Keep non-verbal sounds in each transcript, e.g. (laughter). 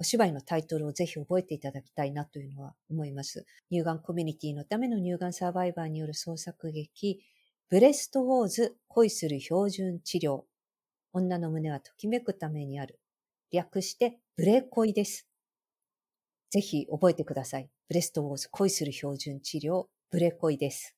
お芝居のタイトルをぜひ覚えていただきたいなというのは思います。乳がんコミュニティのための乳がんサバイバーによる創作劇、ブレストウォーズ恋する標準治療。女の胸はときめくためにある。略してブレ恋です。ぜひ覚えてください。ブレストウォーズ恋する標準治療、ブレ恋です。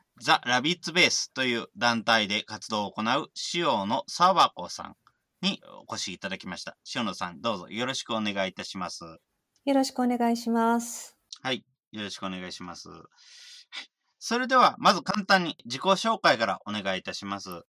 ザ・ラビッツベースという団体で活動を行う塩野沢子さんにお越しいただきました。塩野さん、どうぞよろしくお願いいたします。よろしくお願いします。はい、よろしくお願いします。それでは、まず簡単に自己紹介からお願いいたします。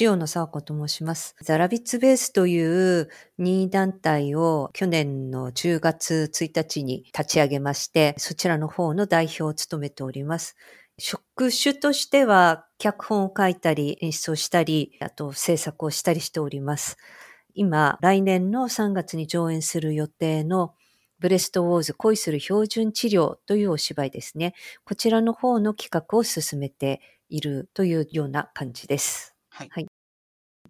塩野沢子と申します。ザラビッツベースという任意団体を去年の10月1日に立ち上げまして、そちらの方の代表を務めております。職種としては、脚本を書いたり、演出をしたり、あと制作をしたりしております。今、来年の3月に上演する予定のブレストウォーズ恋する標準治療というお芝居ですね。こちらの方の企画を進めているというような感じです。はい。はい、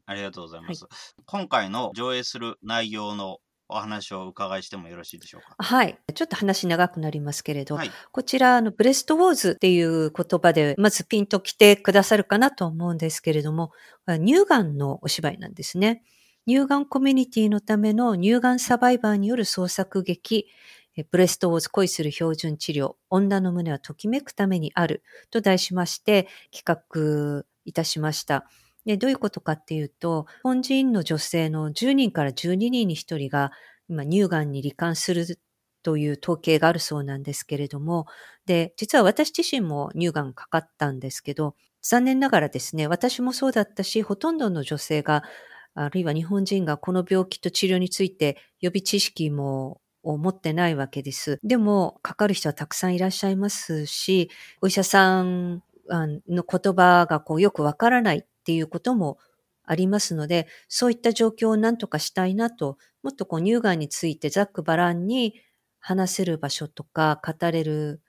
ありがとうございます。はい、今回の上映する内容のお話をお伺いしてもよろしいでしょうか？はい。ちょっと話長くなりますけれど、はい、こちら、あの、ブレストウォーズっていう言葉で、まずピンと来てくださるかなと思うんですけれども、乳がんのお芝居なんですね。乳がんコミュニティのための乳がんサバイバーによる創作劇、ブレストウォーズ恋する標準治療、女の胸はときめくためにあると題しまして企画いたしました。で、どういうことかっていうと、日本人の女性の10人から12人に1人が今乳がんに罹患するという統計があるそうなんですけれども、で、実は私自身も乳がんかかったんですけど、残念ながらですね、私もそうだったし、ほとんどの女性が、あるいは日本人がこの病気と治療について予備知識もを持ってないわけです。でも、かかる人はたくさんいらっしゃいますし、お医者さんの言葉がこうよくわからないっていうこともありますので、そういった状況を何とかしたいなと、もっとこう乳がんについてざっくばらんに話せる場所とか、語れる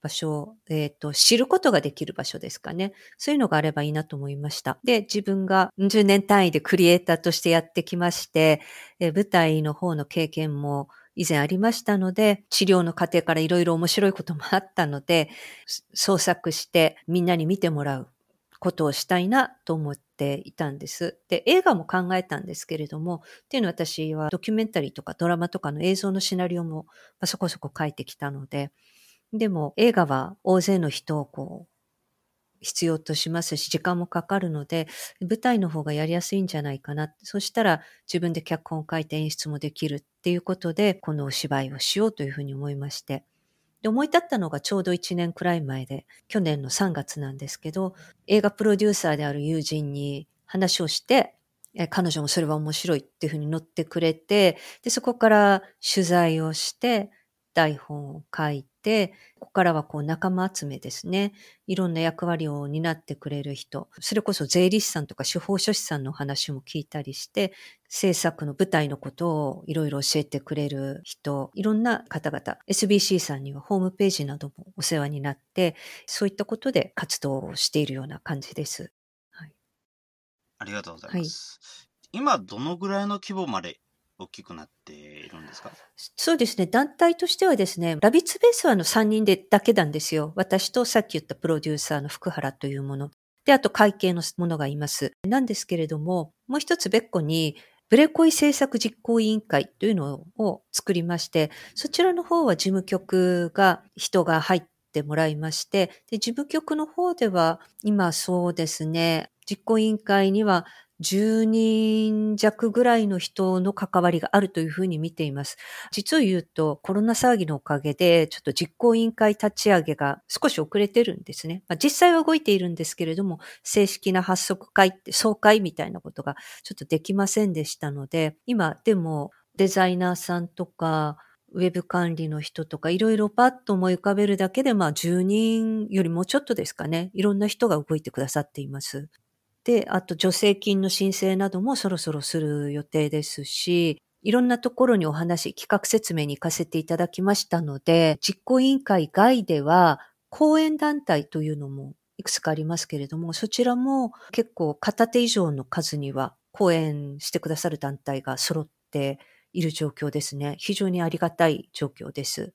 場所、えっ、ー、と、知ることができる場所ですかね。そういうのがあればいいなと思いました。で、自分が10年単位でクリエイターとしてやってきまして、えー、舞台の方の経験も以前ありましたので、治療の過程からいろいろ面白いこともあったので、創作してみんなに見てもらうことをしたいなと思っていたんです。で、映画も考えたんですけれども、っていうのは私はドキュメンタリーとかドラマとかの映像のシナリオもまそこそこ書いてきたので、でも映画は大勢の人をこう、必要としますし、時間もかかるので、舞台の方がやりやすいんじゃないかな。そしたら自分で脚本を書いて演出もできるっていうことで、このお芝居をしようというふうに思いまして。で、思い立ったのがちょうど1年くらい前で、去年の3月なんですけど、映画プロデューサーである友人に話をして、彼女もそれは面白いっていうふうに乗ってくれて、で、そこから取材をして、台本を書いて、ここからはこう仲間集めですね。いろんな役割を担ってくれる人。それこそ税理士さんとか司法書士さんの話も聞いたりして、制作の舞台のことをいろいろ教えてくれる人、いろんな方々、SBC さんにはホームページなどもお世話になって、そういったことで活動をしているような感じです。はい、ありがとうございます。はい、今、どのぐらいの規模まで大きくなっているんですか？そうですね。団体としてはですね、ラビッツベースはあの3人でだけなんですよ。私とさっき言ったプロデューサーの福原というもの。で、あと会計のものがいます。なんですけれども、もう一つ別個に、ブレコイ政策実行委員会というのを作りまして、そちらの方は事務局が人が入ってもらいまして、で事務局の方では今そうですね、実行委員会には10人弱ぐらいの人の関わりがあるというふうに見ています。実を言うと、コロナ騒ぎのおかげで、ちょっと実行委員会立ち上げが少し遅れてるんですね。まあ、実際は動いているんですけれども、正式な発足会って、総会みたいなことがちょっとできませんでしたので、今でもデザイナーさんとか、ウェブ管理の人とかいろいろパッと思い浮かべるだけで、まあ10人よりもちょっとですかね。いろんな人が動いてくださっています。で、あと助成金の申請などもそろそろする予定ですし、いろんなところにお話、企画説明に行かせていただきましたので、実行委員会外では、講演団体というのもいくつかありますけれども、そちらも結構片手以上の数には講演してくださる団体が揃っている状況ですね。非常にありがたい状況です。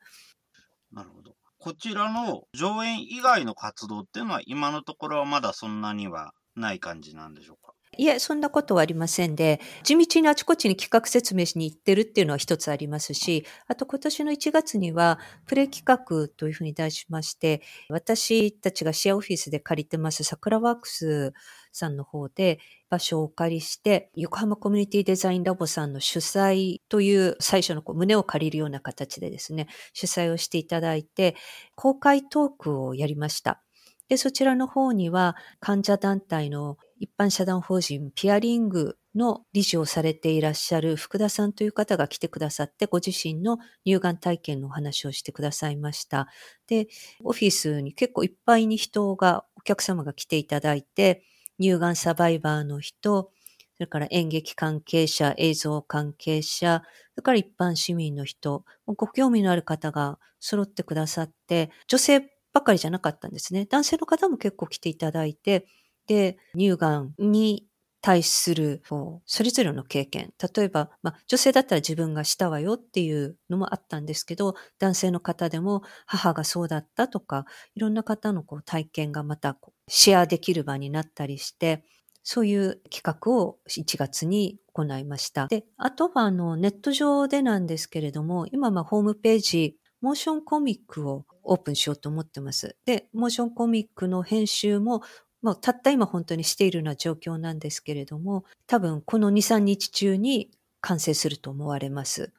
なるほど。こちらの上演以外の活動っていうのは今のところはまだそんなにはない感じなんでしょうか？いえ、そんなことはありませんで、地道にあちこちに企画説明しに行ってるっていうのは一つありますし、あと今年の1月には、プレイ企画というふうに題しまして、私たちがシェアオフィスで借りてます桜ワークスさんの方で場所をお借りして、横浜コミュニティデザインラボさんの主催という最初のこう胸を借りるような形でですね、主催をしていただいて、公開トークをやりました。で、そちらの方には患者団体の一般社団法人ピアリングの理事をされていらっしゃる福田さんという方が来てくださって、ご自身の乳がん体験のお話をしてくださいました。で、オフィスに結構いっぱいに人が、お客様が来ていただいて、乳がんサバイバーの人、それから演劇関係者、映像関係者、それから一般市民の人、ご興味のある方が揃ってくださって、女性ばかりじゃなかったんですね。男性の方も結構来ていただいて、で、乳がんに対する、それぞれの経験。例えば、まあ、女性だったら自分がしたわよっていうのもあったんですけど、男性の方でも母がそうだったとか、いろんな方のこう体験がまたシェアできる場になったりして、そういう企画を1月に行いました。で、あとはあのネット上でなんですけれども、今まホームページ、モーションコミックをオープンしようと思ってます。で、モーションコミックの編集も、もうたった今本当にしているような状況なんですけれども、多分この2、3日中に完成すると思われます。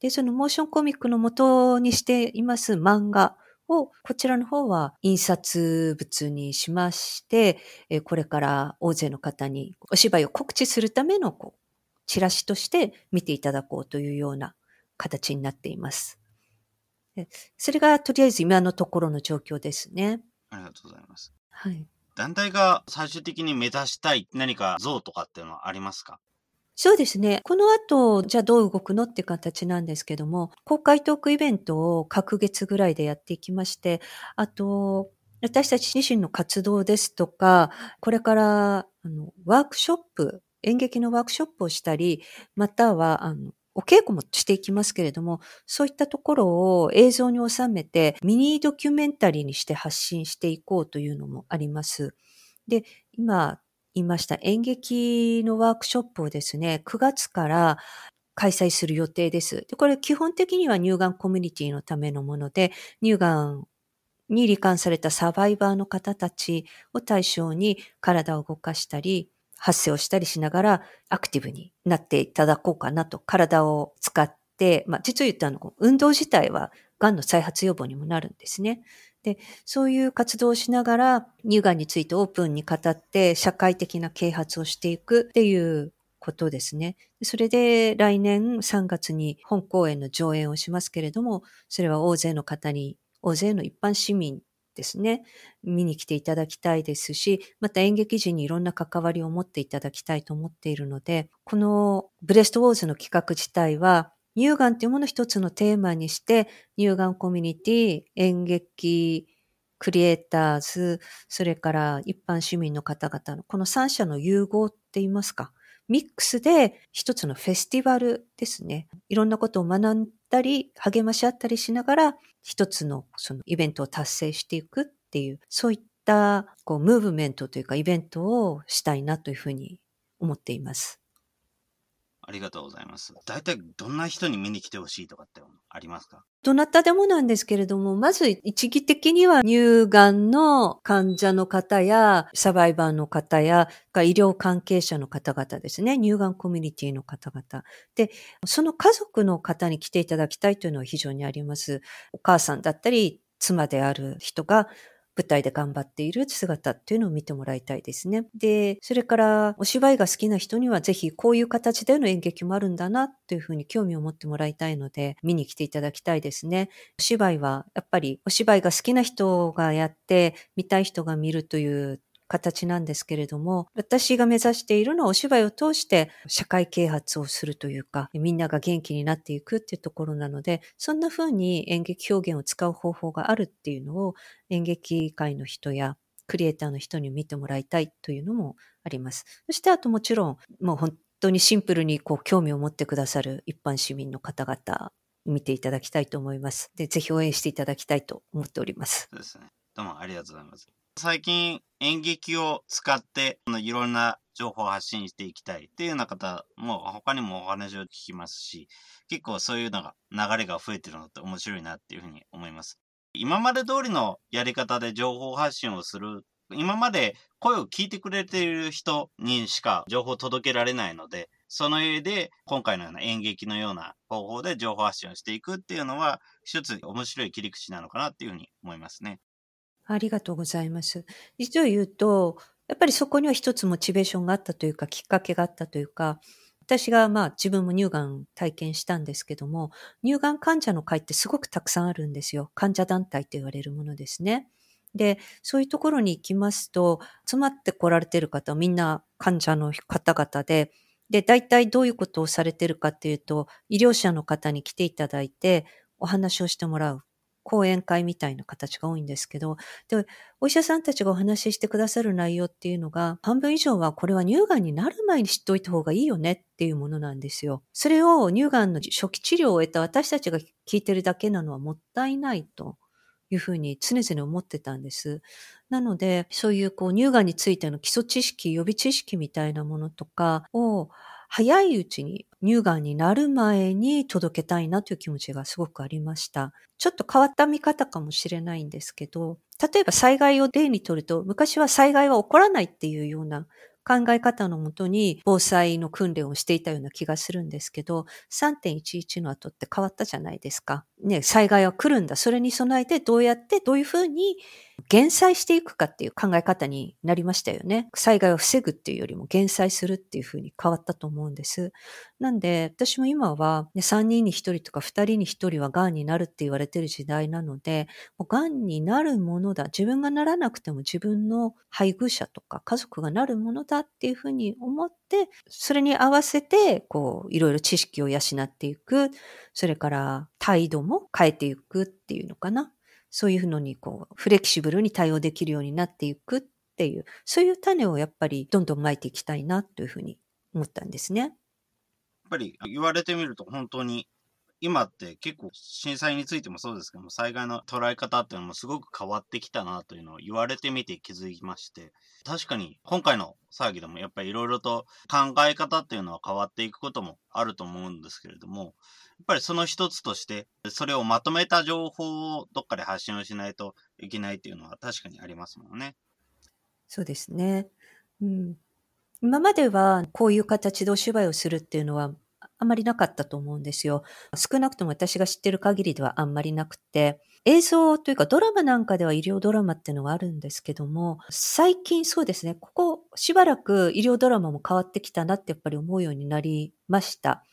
で、そのモーションコミックの元にしています漫画を、こちらの方は印刷物にしまして、これから大勢の方にお芝居を告知するためのこうチラシとして見ていただこうというような形になっています。それがとりあえず今のところの状況ですね。ありがとうございます。はい。団体が最終的に目指したい何か像とかっていうのはありますか？そうですね。この後、じゃあどう動くのって形なんですけども、公開トークイベントを各月ぐらいでやっていきまして、あと、私たち自身の活動ですとか、これからあのワークショップ、演劇のワークショップをしたり、またはあのお稽古もしていきますけれども、そういったところを映像に収めてミニドキュメンタリーにして発信していこうというのもあります。で、今言いました演劇のワークショップをですね、9月から開催する予定です。でこれ基本的には乳がんコミュニティのためのもので、乳がんに罹患されたサバイバーの方たちを対象に体を動かしたり、発声をしたりしながらアクティブになっていただこうかなと、体を使って、まあ、実を言ったの、運動自体は癌の再発予防にもなるんですね。で、そういう活動をしながら、乳がんについてオープンに語って、社会的な啓発をしていくっていうことですね。それで来年3月に本公演の上演をしますけれども、それは大勢の方に、大勢の一般市民ですね、見に来ていただきたいですし、また演劇時にいろんな関わりを持っていただきたいと思っているので、このブレストウォーズの企画自体は、乳がんというものを一つのテーマにして、乳がんコミュニティ、演劇、クリエイターズ、それから一般市民の方々のこの三者の融合って言いますか、ミックスで一つのフェスティバルですね。いろんなことを学んだり、励まし合ったりしながら、一つのそのイベントを達成していくっていう、そういったこうムーブメントというかイベントをしたいなというふうに思っています。ありがとうございます。大体どんな人に見に来てほしいとかってありますか？どなたでもなんですけれども、まず一義的には乳がんの患者の方やサバイバーの方や医療関係者の方々ですね。乳がんコミュニティの方々。で、その家族の方に来ていただきたいというのは非常にあります。お母さんだったり、妻である人が舞台で頑張っている姿っていうのを見てもらいたいですね。で、それからお芝居が好きな人にはぜひこういう形での演劇もあるんだなというふうに興味を持ってもらいたいので、見に来ていただきたいですね。お芝居はやっぱりお芝居が好きな人がやって見たい人が見るという形なんですけれども、私が目指しているのはお芝居を通して社会啓発をするというか、みんなが元気になっていくっていうところなので、そんな風に演劇表現を使う方法があるっていうのを演劇界の人やクリエイターの人に見てもらいたいというのもあります。そしてあともちろん、もう本当にシンプルにこう興味を持ってくださる一般市民の方々見ていただきたいと思います。で、ぜひ応援していただきたいと思っております。そうですね。どうもありがとうございます。最近演劇を使っていろんな情報を発信していきたいっていうような方も他にもお話を聞きますし、結構そういうのが流れが増えてるのって面白いなっていうふうに思います。今まで通りのやり方で情報発信をする今まで声を聞いてくれている人にしか情報を届けられないので、その上で今回のような演劇のような方法で情報発信をしていくっていうのは一つ面白い切り口なのかなっていうふうに思いますね。ありがとうございます。実を言うと、やっぱりそこには一つモチベーションがあったというか、きっかけがあったというか、私がまあ自分も乳がん体験したんですけども、乳がん患者の会ってすごくたくさんあるんですよ。患者団体と言われるものですね。で、そういうところに行きますと、集まって来られてる方みんな患者の方々で、で、大体どういうことをされてるかっていうと、医療者の方に来ていただいて、お話をしてもらう。講演会みたいな形が多いんですけど、で、お医者さんたちがお話ししてくださる内容っていうのが、半分以上はこれは乳がんになる前に知っておいた方がいいよねっていうものなんですよ。それを乳がんの初期治療を終えた私たちが聞いてるだけなのはもったいないと。いうふうに常々思ってたんです。なので、そういうこう乳がんについての基礎知識、予備知識みたいなものとかを早いうちに乳がんになる前に届けたいなという気持ちがすごくありました。ちょっと変わった見方かもしれないんですけど、例えば災害を例にとると、昔は災害は起こらないっていうような考え方のもとに防災の訓練をしていたような気がするんですけど、3.11の後って変わったじゃないですか。ね、災害は来るんだ。それに備えてどうやってどういうふうに減災していくかっていう考え方になりましたよね。災害を防ぐっていうよりも減災するっていうふうに変わったと思うんです。なんで、私も今は、ね、3人に1人とか2人に1人は癌になるって言われてる時代なので、もう癌になるものだ。自分がならなくても自分の配偶者とか家族がなるものだっていうふうに思って、それに合わせて、こう、いろいろ知識を養っていく。それから態度も変えていくっていうのかな。そういうのにこう、フレキシブルに対応できるようになっていくっていう、そういう種をやっぱりどんどんまいていきたいなというふうに思ったんですね。やっぱり言われてみると本当に今って結構震災についてもそうですけども、災害の捉え方っていうのもすごく変わってきたなというのを言われてみて気づきまして、確かに今回の騒ぎでもやっぱりいろいろと考え方っていうのは変わっていくこともあると思うんですけれども、やっぱりその一つとして、それをまとめた情報をどっかで発信をしないといけないっていうのは確かにありますもんね。そうですね。うん。今まではこういう形でお芝居をするっていうのはあまりなかったと思うんですよ。少なくとも私が知ってる限りではあんまりなくて、映像というかドラマなんかでは医療ドラマっていうのはあるんですけども、最近そうですね、ここしばらく医療ドラマも変わってきたなってやっぱり思うようになりました。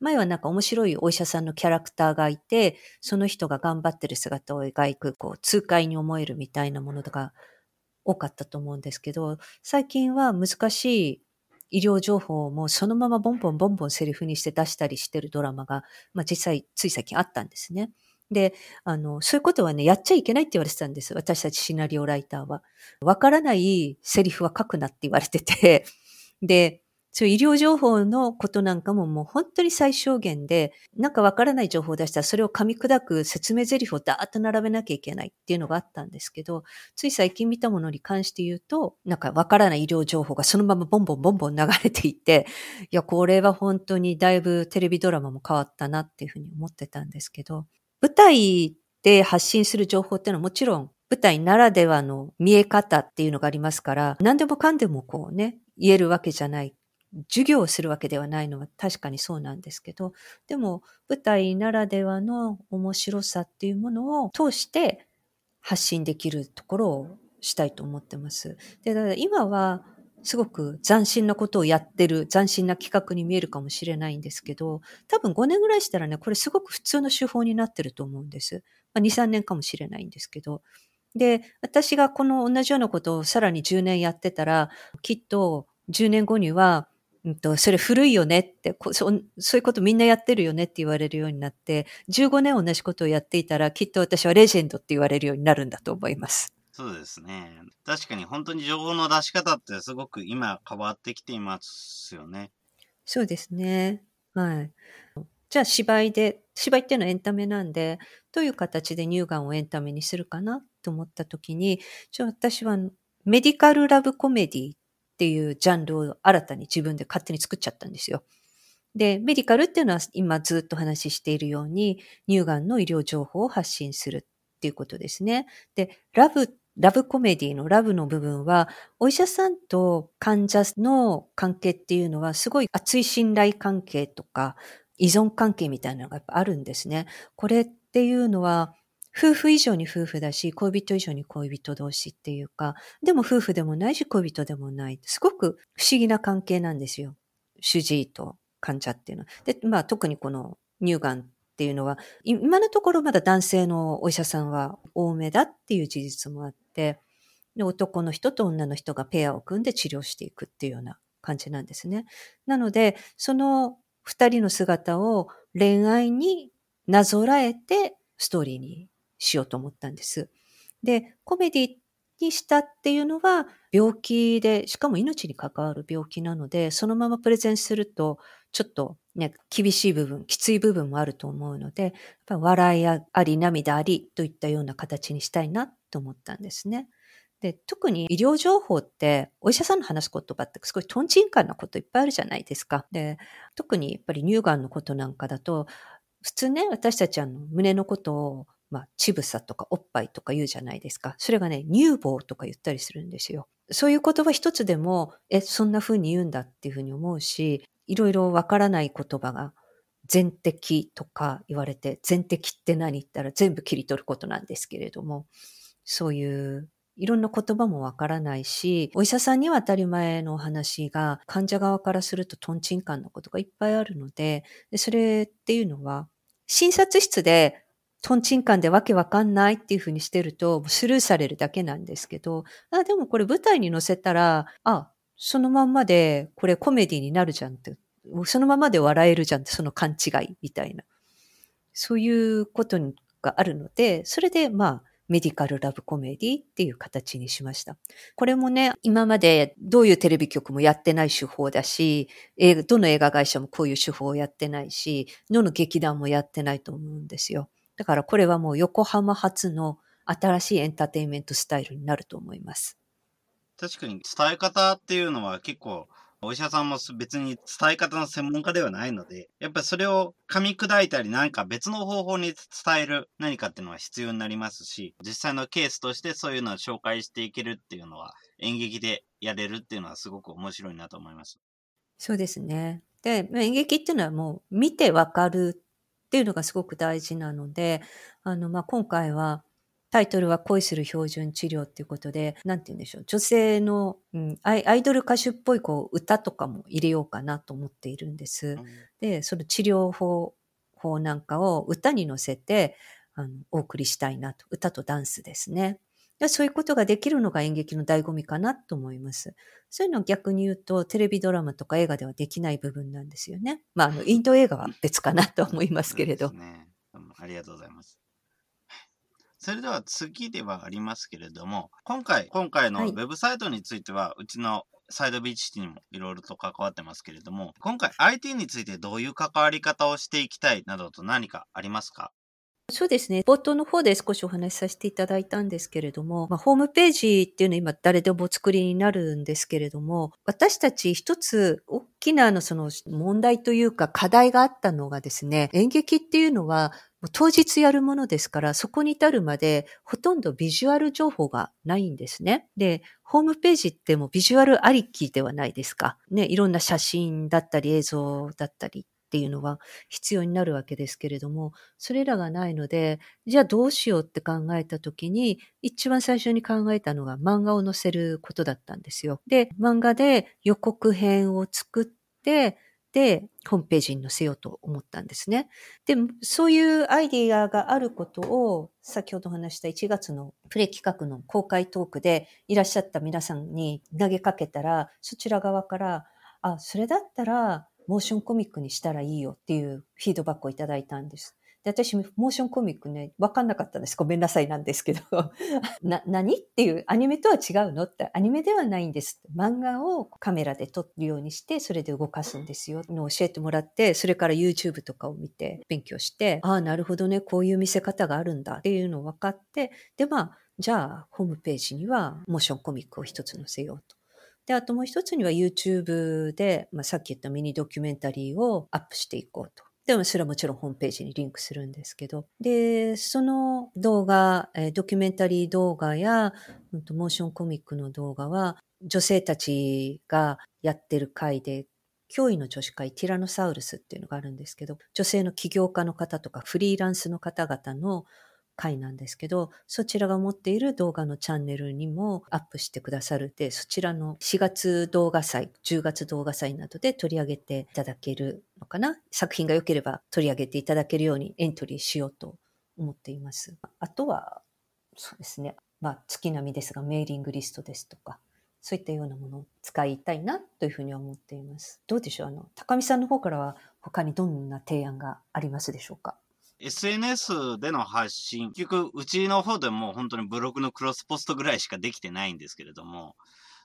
前はなんか面白いお医者さんのキャラクターがいて、その人が頑張ってる姿を描く、こう、痛快に思えるみたいなものとか多かったと思うんですけど、最近は難しい医療情報もそのままボンボンボンボンセリフにして出したりしてるドラマが、まあ実際つい最近あったんですね。で、あの、そういうことはね、やっちゃいけないって言われてたんです。私たちシナリオライターは。わからないセリフは書くなって言われてて、で、そういう医療情報のことなんかももう本当に最小限で、なんかわからない情報を出したらそれを噛み砕く説明台詞をダーッと並べなきゃいけないっていうのがあったんですけど、つい最近見たものに関して言うと、なんかわからない医療情報がそのままボンボンボンボン流れていて、いや、これは本当にだいぶテレビドラマも変わったなっていうふうに思ってたんですけど、舞台で発信する情報っていうのはもちろん舞台ならではの見え方っていうのがありますから、何でもかんでもこうね、言えるわけじゃない授業をするわけではないのは確かにそうなんですけど、でも舞台ならではの面白さっていうものを通して発信できるところをしたいと思ってます。で、だから今はすごく斬新なことをやってる、斬新な企画に見えるかもしれないんですけど、多分5年ぐらいしたらね、これすごく普通の手法になってると思うんです。まあ、2、3年かもしれないんですけど。で、私がこの同じようなことをさらに10年やってたら、きっと10年後にはうんと、それ古いよねってそ、そういうことみんなやってるよねって言われるようになって、15年同じことをやっていたら、きっと私はレジェンドって言われるようになるんだと思います。そうですね。確かに本当に情報の出し方ってすごく今変わってきていますよね。そうですね。はい。じゃあ芝居で、芝居っていうのはエンタメなんで、どういう形で乳がんをエンタメにするかなと思った時に、じゃあ私はメディカルラブコメディっっていうジャンルを新たに自分で勝手に作っちゃったんですよ。で、メディカルっていうのは今ずっと話しているように乳がんの医療情報を発信するっていうことですね。で、ラブ、ラブコメディのラブの部分は、お医者さんと患者の関係っていうのはすごい熱い信頼関係とか依存関係みたいなのがやっぱあるんですね。これっていうのは夫婦以上に夫婦だし、恋人以上に恋人同士っていうか、でも夫婦でもないし恋人でもない。すごく不思議な関係なんですよ。主治医と患者っていうのは。で、まあ特にこの乳がんっていうのは、今のところまだ男性のお医者さんは多めだっていう事実もあって、で男の人と女の人がペアを組んで治療していくっていうような感じなんですね。なので、その二人の姿を恋愛になぞらえてストーリーにしようと思ったんです。で、コメディにしたっていうのは病気で、しかも命に関わる病気なので、そのままプレゼンすると、ちょっとね、厳しい部分、きつい部分もあると思うので、やっぱ笑いあり、涙ありといったような形にしたいなと思ったんですね。で、特に医療情報って、お医者さんの話す言葉ってすごいトンチンカンなこといっぱいあるじゃないですか。で、特にやっぱり乳がんのことなんかだと、普通ね、私たちあの胸のことをまあ、ちぶさとかおっぱいとか言うじゃないですか。それがね、乳房とか言ったりするんですよ。そういう言葉一つでも、え、そんな風に言うんだっていう風に思うし、いろいろわからない言葉が、全摘とか言われて、全摘って何言ったら全部切り取ることなんですけれども、そういういろんな言葉もわからないし、お医者さんには当たり前のお話が、患者側からするとトンチンカンのことがいっぱいあるので、でそれっていうのは、診察室でトンチンカンでわけわかんないっていうふうにしてると、スルーされるだけなんですけど、あ、でもこれ舞台に載せたら、あ、そのまんまで、これコメディになるじゃんって、そのままで笑えるじゃんって、その勘違いみたいな。そういうことがあるので、それでまあ、メディカルラブコメディっていう形にしました。これもね、今までどういうテレビ局もやってない手法だし、どの映画会社もこういう手法をやってないし、どの劇団もやってないと思うんですよ。だからこれはもう横浜発の新しいエンターテインメントスタイルになると思います。確かに伝え方っていうのは結構お医者さんも別に伝え方の専門家ではないので、やっぱりそれを噛み砕いたりなんか別の方法に伝える何かっていうのは必要になりますし、実際のケースとしてそういうのを紹介していけるっていうのは演劇でやれるっていうのはすごく面白いなと思います。そうですね。で、演劇っていうのはもう見てわかるっていうのがすごく大事なので、あの、まあ、今回は、タイトルは恋する標準治療っていうことで、なんて言うんでしょう。女性の、うん、アイドル歌手っぽいこう歌とかも入れようかなと思っているんです。うん、で、その治療法法なんかを歌に乗せてあのお送りしたいなと。歌とダンスですね。そういうことができるのが演劇の醍醐味かなと思います。そういうのを逆に言うと、テレビドラマとか映画ではできない部分なんですよね。まあ、あの、インド映画は別かなと思いますけれど。ね、ありがとうございます。それでは次ではありますけれども、今回、今回のウェブサイトについては、はい、うちのサイドビーチシティにもいろいろと関わってますけれども、今回 IT についてどういう関わり方をしていきたいなどと何かありますか？そうですね。冒頭の方で少しお話しさせていただいたんですけれども、まあ、ホームページっていうのは今誰でもお作りになるんですけれども、私たち一つ大きなあのその問題というか課題があったのがですね、演劇っていうのは当日やるものですから、そこに至るまでほとんどビジュアル情報がないんですね。で、ホームページってもうビジュアルありきではないですか。ね、いろんな写真だったり映像だったりっていうのは必要になるわけですけれども、それらがないので、じゃあどうしようって考えた時に、一番最初に考えたのが漫画を載せることだったんですよ。で、漫画で予告編を作って、で、ホームページに載せようと思ったんですね。で、そういうアイディアがあることを、先ほど話した1月のプレイ企画の公開トークでいらっしゃった皆さんに投げかけたら、そちら側から、あ、それだったら、モーションコミックにしたらいいよっていうフィードバックをいただいたんです。で、私、モーションコミックね、わかんなかったんです。ごめんなさいなんですけど。(laughs) な、何っていう、アニメとは違うのって、アニメではないんです。漫画をカメラで撮るようにして、それで動かすんですよ。の教えてもらって、それから YouTube とかを見て勉強して、ああ、なるほどね、こういう見せ方があるんだっていうのを分かって、で、まあ、じゃあ、ホームページにはモーションコミックを一つ載せようと。で、あともう一つには YouTube で、まあ、さっき言ったミニドキュメンタリーをアップしていこうと。でもそれはもちろんホームページにリンクするんですけど。で、その動画、ドキュメンタリー動画や、モーションコミックの動画は、女性たちがやってる回で、脅威の女子会ティラノサウルスっていうのがあるんですけど、女性の起業家の方とかフリーランスの方々の回なんですけど、そちらが持っている動画のチャンネルにもアップしてくださるで、そちらの4月動画祭、10月動画祭などで取り上げていただけるのかな作品が良ければ取り上げていただけるようにエントリーしようと思っています。あとは、そうですね。まあ、月並みですが、メーリングリストですとか、そういったようなものを使いたいなというふうに思っています。どうでしょう？あの、高見さんの方からは他にどんな提案がありますでしょうか？SNS での発信、結局、うちの方でも本当にブログのクロスポストぐらいしかできてないんですけれども、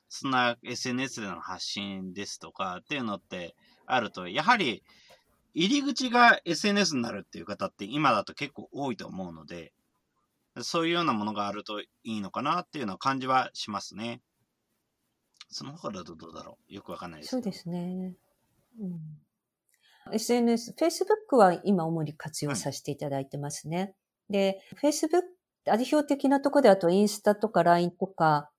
そんな SNS での発信ですとかっていうのってあると、やはり入り口が SNS になるっていう方って今だと結構多いと思うので、そういうようなものがあるといいのかなっていうのは感じはしますね。その他だとどうだろう？よくわかんないです。そうですね。うん SNS、Facebook は今主に活用させていただいてますね。で、Facebook、代表的なところであとインスタとか LINE とか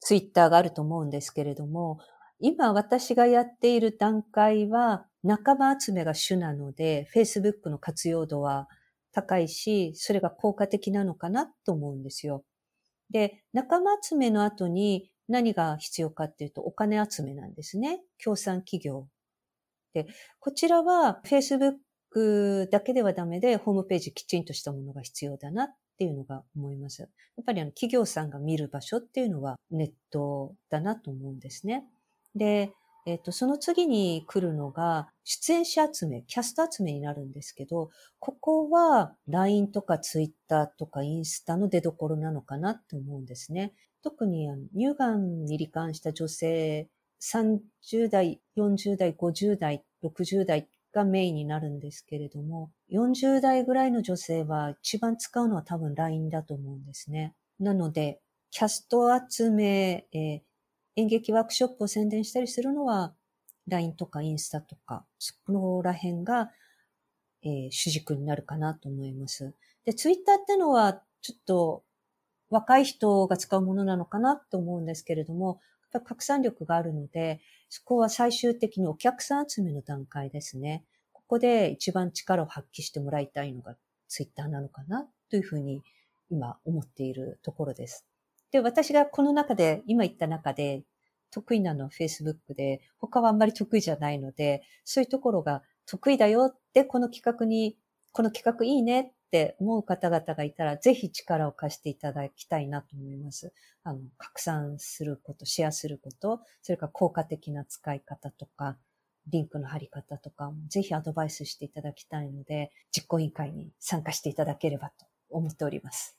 Twitter があると思うんですけれども、今私がやっている段階は仲間集めが主なので、Facebook の活用度は高いし、それが効果的なのかなと思うんですよ。で、仲間集めの後に何が必要かっていうとお金集めなんですね。協賛企業で、こちらは Facebook だけではダメで、ホームページきちんとしたものが必要だなっていうのが思います。やっぱりあの企業さんが見る場所っていうのはネットだなと思うんですね。で、えっ、と、その次に来るのが、出演者集め、キャスト集めになるんですけど、ここは LINE とか Twitter とかインスタの出所なのかなと思うんですね。特に乳がんに罹患した女性30代、40代、50代、60代がメインになるんですけれども、40代ぐらいの女性は一番使うのは多分 LINE だと思うんですね。なので、キャスト集め、えー、演劇ワークショップを宣伝したりするのは LINE とかインスタとか、そこら辺が、えー、主軸になるかなと思います。で、ツイッターってのはちょっと若い人が使うものなのかなと思うんですけれども、拡散力があるので、そこは最終的にお客さん集めの段階ですね。ここで一番力を発揮してもらいたいのがツイッターなのかなというふうに今思っているところです。で、私がこの中で、今言った中で得意なのは Facebook で、他はあんまり得意じゃないので、そういうところが得意だよって、この企画に、この企画いいねって思う方々がいたら、ぜひ力を貸していただきたいなと思います。あの、拡散すること、シェアすること、それから効果的な使い方とか、リンクの貼り方とか、ぜひアドバイスしていただきたいので、実行委員会に参加していただければと思っております。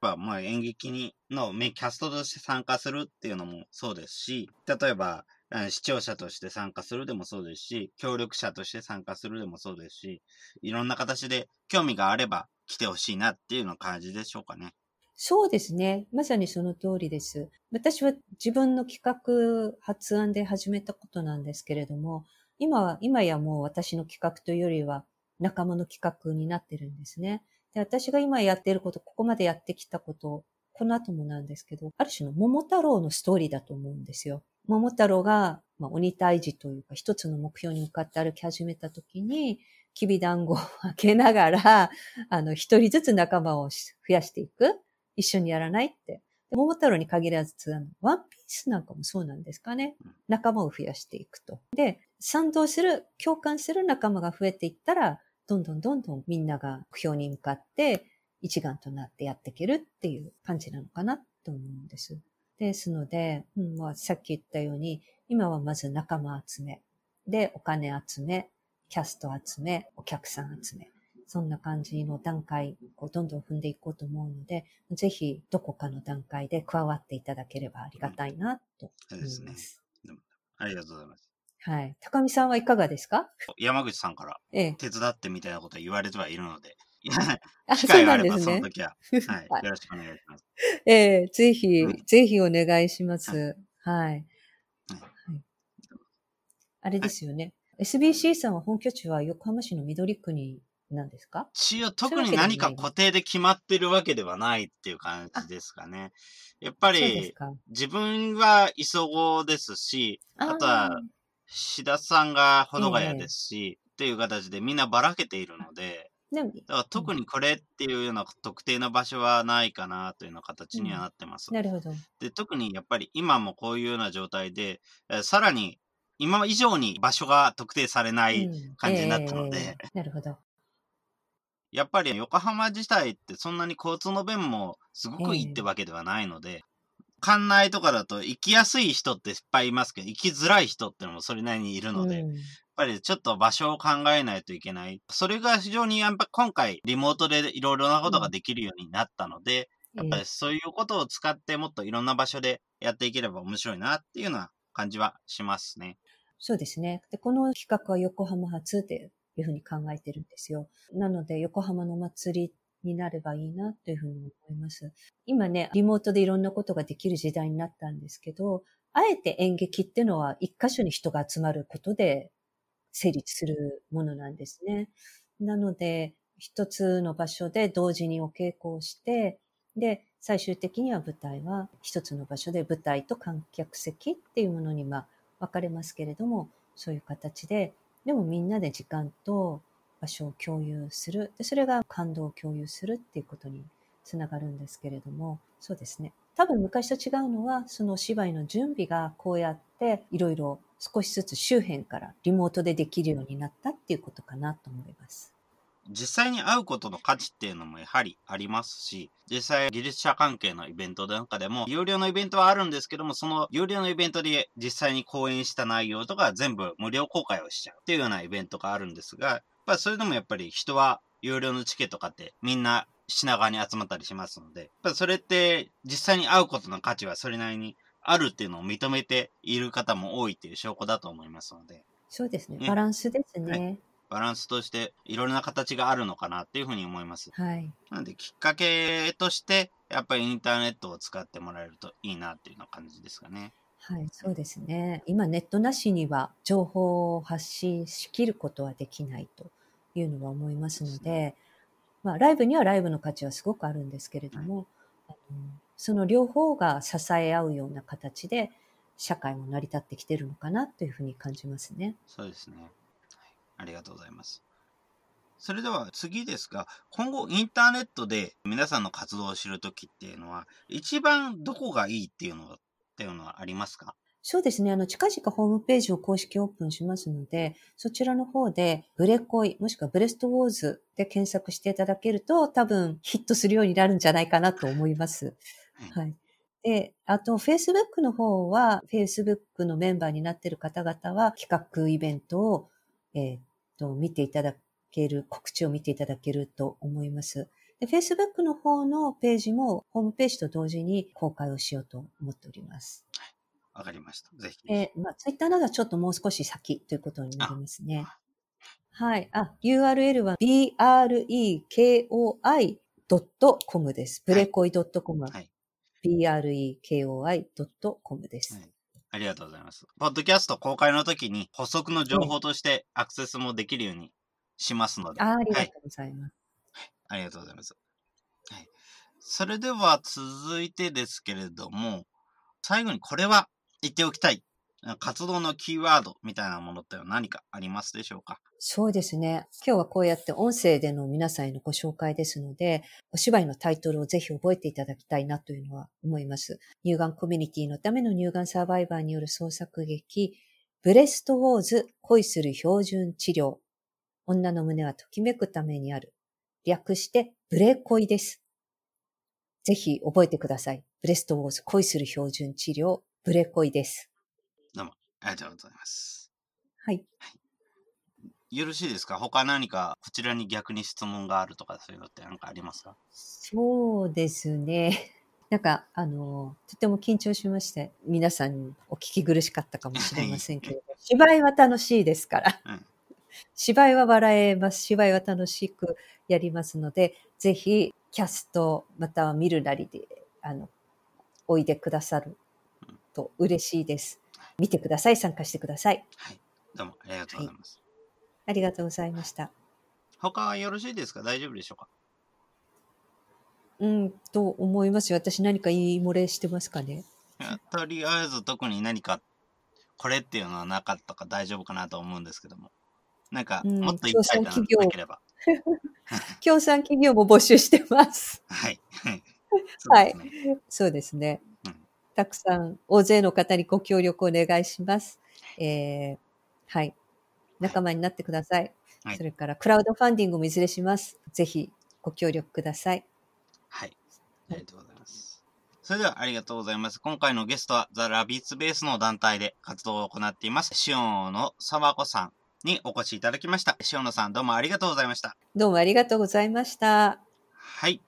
ぱ、まあ演劇にのキャストとして参加するっていうのもそうですし、例えば、視聴者として参加するでもそうですし、協力者として参加するでもそうですし、いろんな形で興味があれば来てほしいなっていうような感じでしょうかね。そうですね。まさにその通りです。私は自分の企画発案で始めたことなんですけれども、今は、今やもう私の企画というよりは仲間の企画になってるんですね。で、私が今やってること、ここまでやってきたこと、この後もなんですけど、ある種の桃太郎のストーリーだと思うんですよ。桃太郎が、まあ、鬼退治というか、一つの目標に向かって歩き始めたときに、きび団子を開けながら、(laughs) あの、一人ずつ仲間を増やしていく。一緒にやらないって。桃太郎に限らず、ワンピースなんかもそうなんですかね。仲間を増やしていくと。で、賛同する、共感する仲間が増えていったら、どんどんどんどんみんなが目標に向かって一丸となってやっていけるっていう感じなのかなと思うんです。ですので、うんまあ、さっき言ったように、今はまず仲間集め、で、お金集め、キャスト集め、お客さん集め。そんな感じの段階をどんどん踏んでいこうと思うので、ぜひどこかの段階で加わっていただければありがたいなと思います。ですね。ありがとうございます。はい。高見さんはいかがですか？山口さんから手伝ってみたいなこと言われてはいるので、機会 (laughs) があればその時は、(laughs) はい、よろしくお願いします。ええー、ぜひ、うん、ぜひお願いします。はい。はい、あれですよね。SBC さんは本拠地は横浜市の緑区になんですか？一応特に何か固定で決まってるわけではないっていう感じですかね。やっぱり、自分は磯子ですし、あとは、志田さんが保土ヶ谷ですし、っていう形でみんなばらけているので、だから特にこれっていうような特定の場所はないかなというような形にはなってます。うん、なるほど。で、特にやっぱり今もこういうような状態で、えさらに今以上に場所が特定されない感じになったので、うんえー、なるほど。やっぱり横浜自体ってそんなに交通の便もすごくいいってわけではないので、館内とかだと行きやすい人っていっぱいいますけど、行きづらい人ってのもそれなりにいるので、うん、やっぱりちょっと場所を考えないといけない。それが非常にやっぱ今回リモートでいろいろなことができるようになったので、うん、やっぱりそういうことを使ってもっといろんな場所でやっていければ面白いなっていうような感じはしますね。そうですね。でこの企画は横浜初でいうふうに考えてるんですよ。なので、横浜の祭りになればいいなというふうに思います。今ね、リモートでいろんなことができる時代になったんですけど、あえて演劇っていうのは一箇所に人が集まることで成立するものなんですね。なので、一つの場所で同時にお稽古をして、で、最終的には舞台は一つの場所で舞台と観客席っていうものにまあ分かれますけれども、そういう形ででもみんなで時間と場所を共有する。で、それが感動を共有するっていうことにつながるんですけれども、そうですね。多分昔と違うのは、その芝居の準備がこうやっていろいろ少しずつ周辺からリモートでできるようになったっていうことかなと思います。実際に会うことの価値っていうのもやはりありますし、実際技術者関係のイベントなんかでも、有料のイベントはあるんですけども、その有料のイベントで実際に講演した内容とか全部無料公開をしちゃうっていうようなイベントがあるんですが、やっぱりそれでもやっぱり人は有料のチケット買ってみんな品川に集まったりしますので、それって実際に会うことの価値はそれなりにあるっていうのを認めている方も多いっていう証拠だと思いますので。そうですね。バランスですね。はいバランスとしていろんな形があるのかなっていうふうに思います。はい。なんできっかけとして、やっぱりインターネットを使ってもらえるといいなっていうような感じですかね。はい、そうですね。今ネットなしには情報を発信しきることはできないというのは思いますので、まあ、ライブにはライブの価値はすごくあるんですけれども、はい、その両方が支え合うような形で社会も成り立ってきてるのかなというふうに感じますね。そうですね。ありがとうございます。それでは次ですが、今後インターネットで皆さんの活動を知るときっていうのは、一番どこがいいっていうのは、っていうのはありますか？そうですね。あの、近々ホームページを公式オープンしますので、そちらの方で、ブレコイ、もしくはブレストウォーズで検索していただけると、多分ヒットするようになるんじゃないかなと思います。はい。で、あと、Facebook の方は、Facebook のメンバーになっている方々は、企画イベントを、えー、と見ていただける、告知を見ていただけると思います。で、Facebook の方のページもホームページと同時に公開をしようと思っております。はい。わかりました。ぜひ。えー、まあ、Twitter などはちょっともう少し先ということになりますね。はい。あ、URL は brekoi.com です。ブレコイ .com。はい。brekoi.com です。はいありがとうございます。ポッドキャスト公開の時に補足の情報としてアクセスもできるようにしますので。あありがとうございます、はい。ありがとうございます。はい。それでは続いてですけれども、最後にこれは言っておきたい。活動のキーワードみたいなものって何かありますでしょうか？そうですね。今日はこうやって音声での皆さんへのご紹介ですので、お芝居のタイトルをぜひ覚えていただきたいなというのは思います。乳がんコミュニティのための乳がんサバイバーによる創作劇、ブレストウォーズ恋する標準治療。女の胸はときめくためにある。略してブレコイです。ぜひ覚えてください。ブレストウォーズ恋する標準治療、ブレコイです。どうも、ありがとうございます。はい。はい、よろしいですか？他何かこちらに逆に質問があるとかそういうのって何かありますか？そうですね。(laughs) なんか、あの、とても緊張しまして、皆さんにお聞き苦しかったかもしれませんけれど、芝居は楽しいですから。うん、芝居は笑えます。芝居は楽しくやりますので、ぜひ、キャスト、または見るなりで、あの、おいでくださると嬉しいです。見てください、参加してください。はい。どうもありがとうございます。はい、ありがとうございました。他はよろしいですか？大丈夫でしょうか？うん、と思いますよ。私何か言い漏れしてますかね？とりあえず特に何か、これっていうのはなかったか大丈夫かなと思うんですけども。なんか、もっと言いたいなければ。(laughs) 協賛企業も募集してます。はい。はい。そうですね。たくさん、大勢の方にご協力お願いします。えー、はい。仲間になってください。はい、それから、クラウドファンディングもいずれします。ぜひ、ご協力ください。はい。ありがとうございます。それでは、ありがとうございます。今回のゲストは、ザ・ラビッツベースの団体で活動を行っています、シオンの沢子さんにお越しいただきました。塩野さん、どうもありがとうございました。どうもありがとうございました。はい。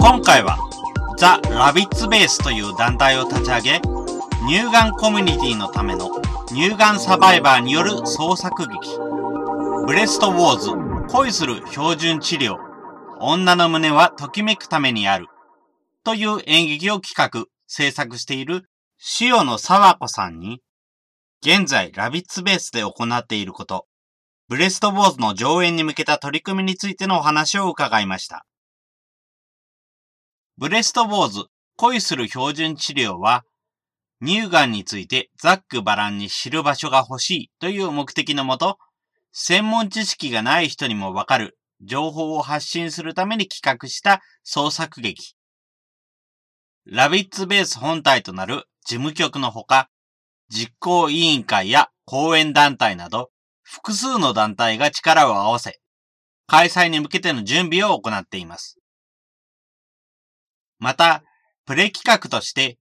今回はザ・ラビッツベースという団体を立ち上げ、乳がんコミュニティのための乳がんサバイバーによる創作劇、ブレストウォーズ恋する標準治療、女の胸はときめくためにあるという演劇を企画、制作している塩野沢子さんに、現在ラビッツベースで行っていること、ブレストウォーズの上演に向けた取り組みについてのお話を伺いました。ブレストウォーズ恋する標準治療は、乳がんについてざっくばらんに知る場所が欲しいという目的のもと、専門知識がない人にもわかる情報を発信するために企画した創作劇。ラビッツベース本体となる事務局のほか、実行委員会や講演団体など、複数の団体が力を合わせ、開催に向けての準備を行っています。また、プレ企画として、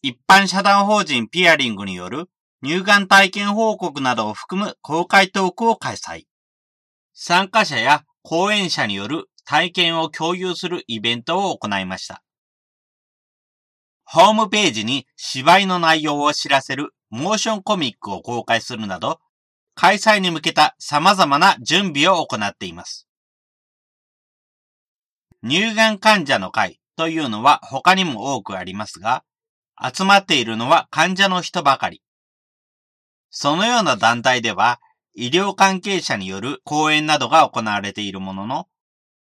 一般社団法人ピアリングによる乳がん体験報告などを含む公開トークを開催。参加者や講演者による体験を共有するイベントを行いました。ホームページに芝居の内容を知らせるモーションコミックを公開するなど、開催に向けた様々な準備を行っています。乳がん患者の会というのは他にも多くありますが、集まっているのは患者の人ばかり。そのような団体では、医療関係者による講演などが行われているものの、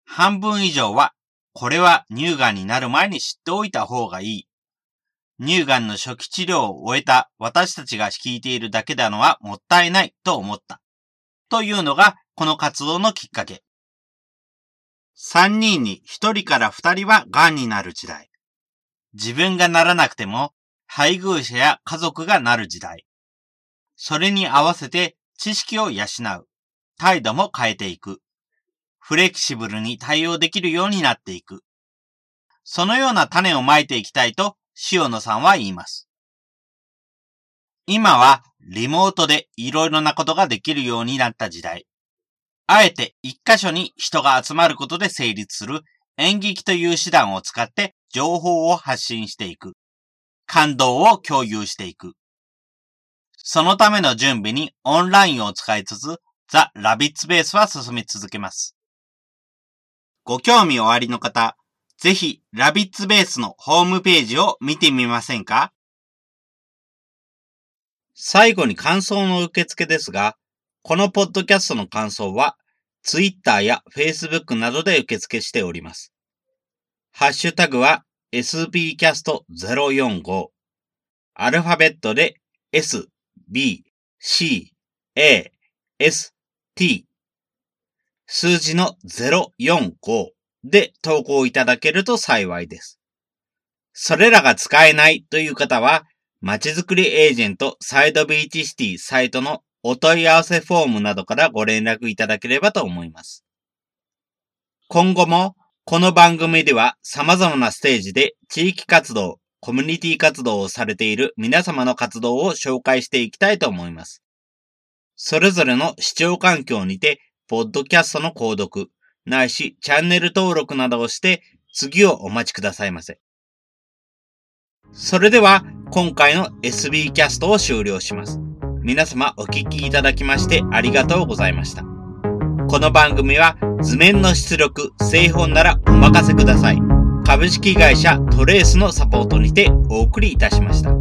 半分以上は、これは乳がんになる前に知っておいた方がいい乳がんの初期治療を終えた私たちが聞いているだけなのはもったいないと思った。というのがこの活動のきっかけ。3人に1人から2人は癌になる時代。自分がならなくても配偶者や家族がなる時代。それに合わせて知識を養う。態度も変えていく。フレキシブルに対応できるようになっていく。そのような種をまいていきたいと塩野さんは言います。今はリモートでいろいろなことができるようになった時代。あえて一箇所に人が集まることで成立する演劇という手段を使って情報を発信していく。感動を共有していく。そのための準備にオンラインを使いつつ、ザ・ラビッツベースは進み続けます。ご興味おありの方、ぜひラビッツベースのホームページを見てみませんか？最後に感想の受付ですが、このポッドキャストの感想は、Twitter や Facebook などで受付しております。ハッシュタグは sbcast045 アルファベットで s, b, c, a, s, t 数字の045で投稿いただけると幸いです。それらが使えないという方は、まちづくりエージェントサイドビーチシティサイトのお問い合わせフォームなどからご連絡いただければと思います。今後もこの番組では様々なステージで地域活動、コミュニティ活動をされている皆様の活動を紹介していきたいと思います。それぞれの視聴環境にて、ポッドキャストの購読、ないしチャンネル登録などをして次をお待ちくださいませ。それでは今回の SB キャストを終了します。皆様お聞きいただきましてありがとうございました。この番組は図面の出力、製本ならお任せください。株式会社トレースのサポートにてお送りいたしました。